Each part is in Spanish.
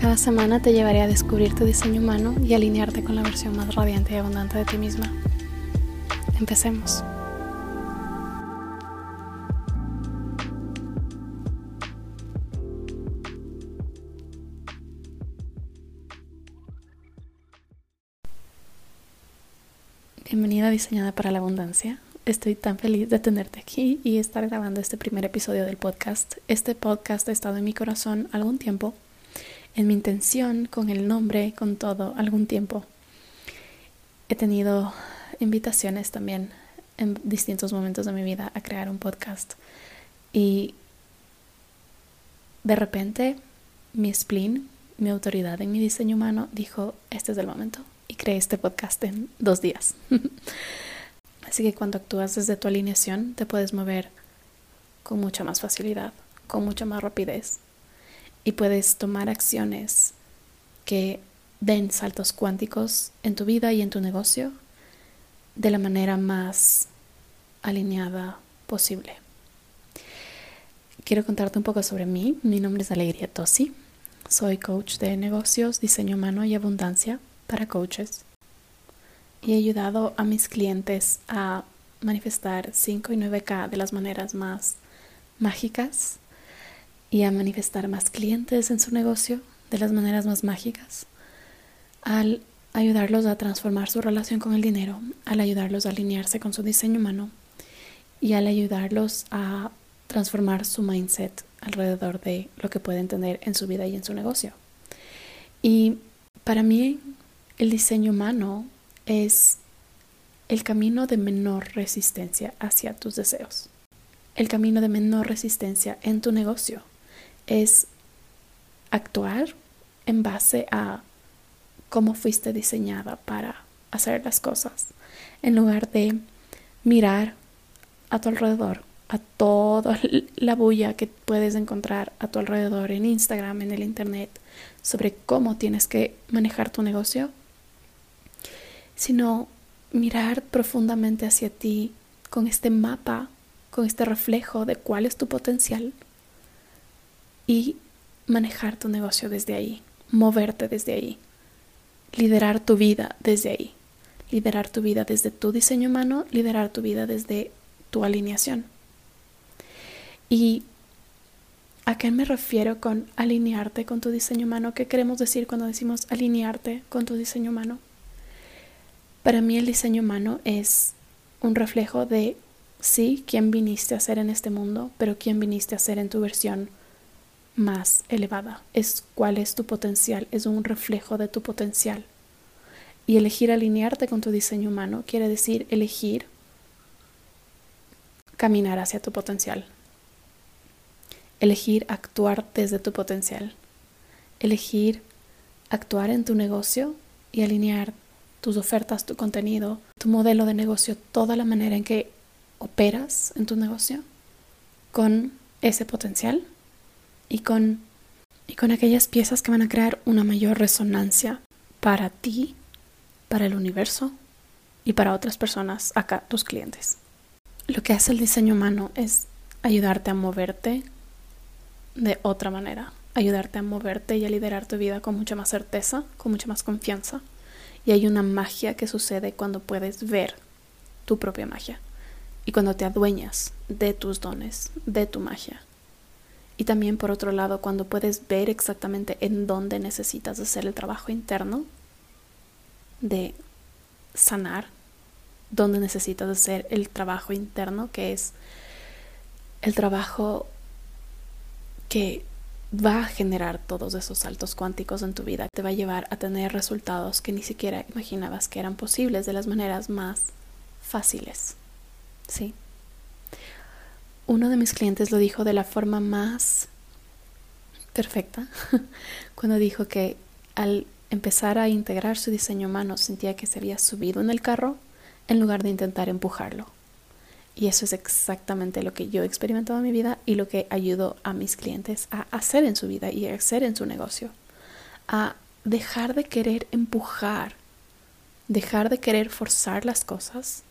Cada semana te llevaré a descubrir tu diseño humano y alinearte con la versión más radiante y abundante de ti misma. Empecemos. Bienvenida diseñada para la abundancia. Estoy tan feliz de tenerte aquí y estar grabando este primer episodio del podcast. Este podcast ha estado en mi corazón algún tiempo en mi intención, con el nombre, con todo, algún tiempo. He tenido invitaciones también en distintos momentos de mi vida a crear un podcast y de repente mi spleen, mi autoridad en mi diseño humano dijo, este es el momento y creé este podcast en dos días. Así que cuando actúas desde tu alineación te puedes mover con mucha más facilidad, con mucha más rapidez y puedes tomar acciones que den saltos cuánticos en tu vida y en tu negocio de la manera más alineada posible. Quiero contarte un poco sobre mí. Mi nombre es Alegría Tosi. Soy coach de negocios, diseño humano y abundancia para coaches. Y he ayudado a mis clientes a manifestar 5 y 9K de las maneras más mágicas y a manifestar más clientes en su negocio de las maneras más mágicas, al ayudarlos a transformar su relación con el dinero, al ayudarlos a alinearse con su diseño humano y al ayudarlos a transformar su mindset alrededor de lo que pueden tener en su vida y en su negocio. Y para mí el diseño humano es el camino de menor resistencia hacia tus deseos, el camino de menor resistencia en tu negocio, es actuar en base a cómo fuiste diseñada para hacer las cosas, en lugar de mirar a tu alrededor, a toda la bulla que puedes encontrar a tu alrededor en Instagram, en el Internet, sobre cómo tienes que manejar tu negocio, sino mirar profundamente hacia ti con este mapa, con este reflejo de cuál es tu potencial y manejar tu negocio desde ahí, moverte desde ahí, liderar tu vida desde ahí, liderar tu vida desde tu diseño humano, liderar tu vida desde tu alineación. ¿Y a qué me refiero con alinearte con tu diseño humano? ¿Qué queremos decir cuando decimos alinearte con tu diseño humano? Para mí el diseño humano es un reflejo de, sí, quién viniste a ser en este mundo, pero quién viniste a ser en tu versión más elevada. Es cuál es tu potencial, es un reflejo de tu potencial. Y elegir alinearte con tu diseño humano quiere decir elegir caminar hacia tu potencial. Elegir actuar desde tu potencial. Elegir actuar en tu negocio y alinear tus ofertas, tu contenido, tu modelo de negocio, toda la manera en que operas en tu negocio con ese potencial y con, y con aquellas piezas que van a crear una mayor resonancia para ti, para el universo y para otras personas, acá tus clientes. Lo que hace el diseño humano es ayudarte a moverte de otra manera, ayudarte a moverte y a liderar tu vida con mucha más certeza, con mucha más confianza. Y hay una magia que sucede cuando puedes ver tu propia magia y cuando te adueñas de tus dones, de tu magia. Y también por otro lado, cuando puedes ver exactamente en dónde necesitas hacer el trabajo interno de sanar, dónde necesitas hacer el trabajo interno, que es el trabajo que va a generar todos esos saltos cuánticos en tu vida, te va a llevar a tener resultados que ni siquiera imaginabas que eran posibles de las maneras más fáciles. ¿Sí? Uno de mis clientes lo dijo de la forma más perfecta cuando dijo que al empezara a integrar su diseño humano, sentía que se había subido en el carro en lugar de intentar empujarlo. Y eso es exactamente lo que yo he experimentado en mi vida y lo que ayudo a mis clientes a hacer en su vida y a hacer en su negocio. A dejar de querer empujar, dejar de querer forzar las cosas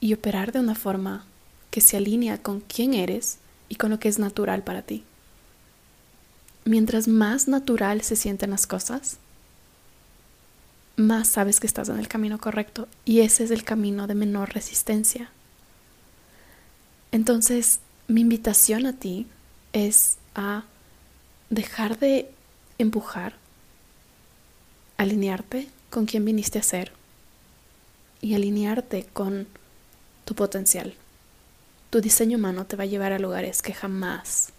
y operar de una forma que se alinea con quién eres y con lo que es natural para ti mientras más natural se sienten las cosas, más sabes que estás en el camino correcto y ese es el camino de menor resistencia. Entonces, mi invitación a ti es a dejar de empujar, alinearte con quien viniste a ser y alinearte con tu potencial. Tu diseño humano te va a llevar a lugares que jamás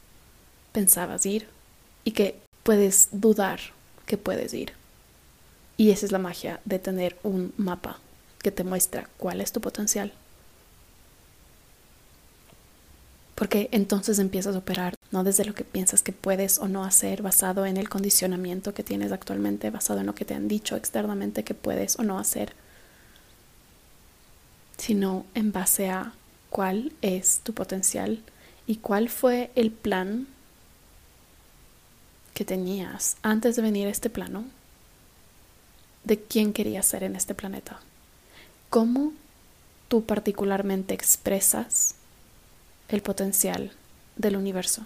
pensabas ir y que puedes dudar que puedes ir. Y esa es la magia de tener un mapa que te muestra cuál es tu potencial. Porque entonces empiezas a operar no desde lo que piensas que puedes o no hacer, basado en el condicionamiento que tienes actualmente, basado en lo que te han dicho externamente que puedes o no hacer, sino en base a cuál es tu potencial y cuál fue el plan que tenías antes de venir a este plano de quién querías ser en este planeta. ¿Cómo tú particularmente expresas el potencial del universo?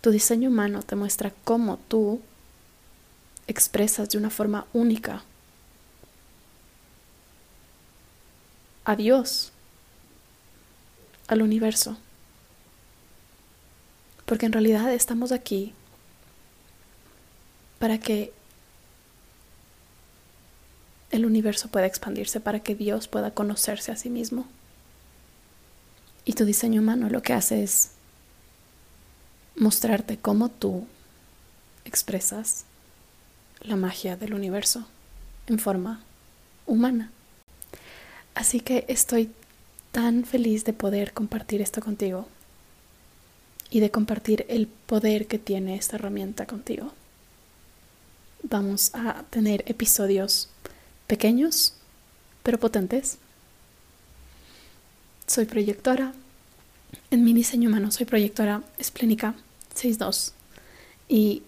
Tu diseño humano te muestra cómo tú expresas de una forma única a Dios, al universo. Porque en realidad estamos aquí para que el universo pueda expandirse, para que Dios pueda conocerse a sí mismo. Y tu diseño humano lo que hace es mostrarte cómo tú expresas la magia del universo en forma humana. Así que estoy tan feliz de poder compartir esto contigo y de compartir el poder que tiene esta herramienta contigo vamos a tener episodios pequeños pero potentes. Soy proyectora. En mi diseño humano soy proyectora esplénica 6.2. Y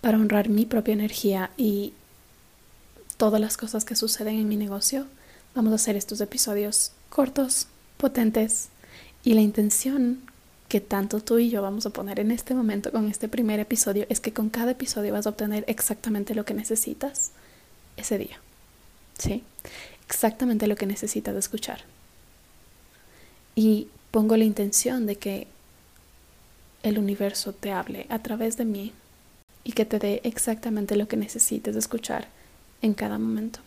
para honrar mi propia energía y todas las cosas que suceden en mi negocio, vamos a hacer estos episodios cortos, potentes y la intención que tanto tú y yo vamos a poner en este momento con este primer episodio es que con cada episodio vas a obtener exactamente lo que necesitas ese día. ¿Sí? Exactamente lo que necesitas escuchar. Y pongo la intención de que el universo te hable a través de mí y que te dé exactamente lo que necesites escuchar en cada momento.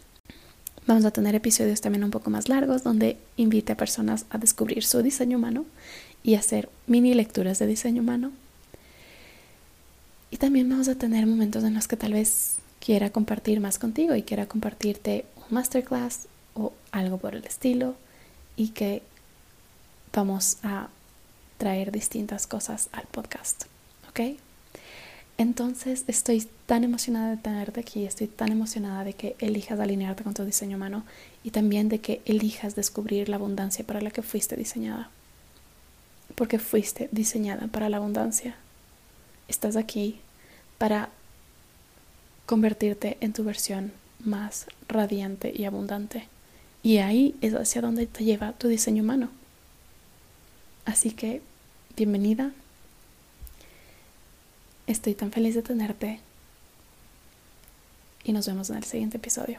Vamos a tener episodios también un poco más largos donde invite a personas a descubrir su diseño humano y hacer mini lecturas de diseño humano. Y también vamos a tener momentos en los que tal vez quiera compartir más contigo y quiera compartirte un masterclass o algo por el estilo y que vamos a traer distintas cosas al podcast. ¿Ok? Entonces estoy tan emocionada de tenerte aquí, estoy tan emocionada de que elijas alinearte con tu diseño humano y también de que elijas descubrir la abundancia para la que fuiste diseñada porque fuiste diseñada para la abundancia. Estás aquí para convertirte en tu versión más radiante y abundante. Y ahí es hacia donde te lleva tu diseño humano. Así que, bienvenida. Estoy tan feliz de tenerte. Y nos vemos en el siguiente episodio.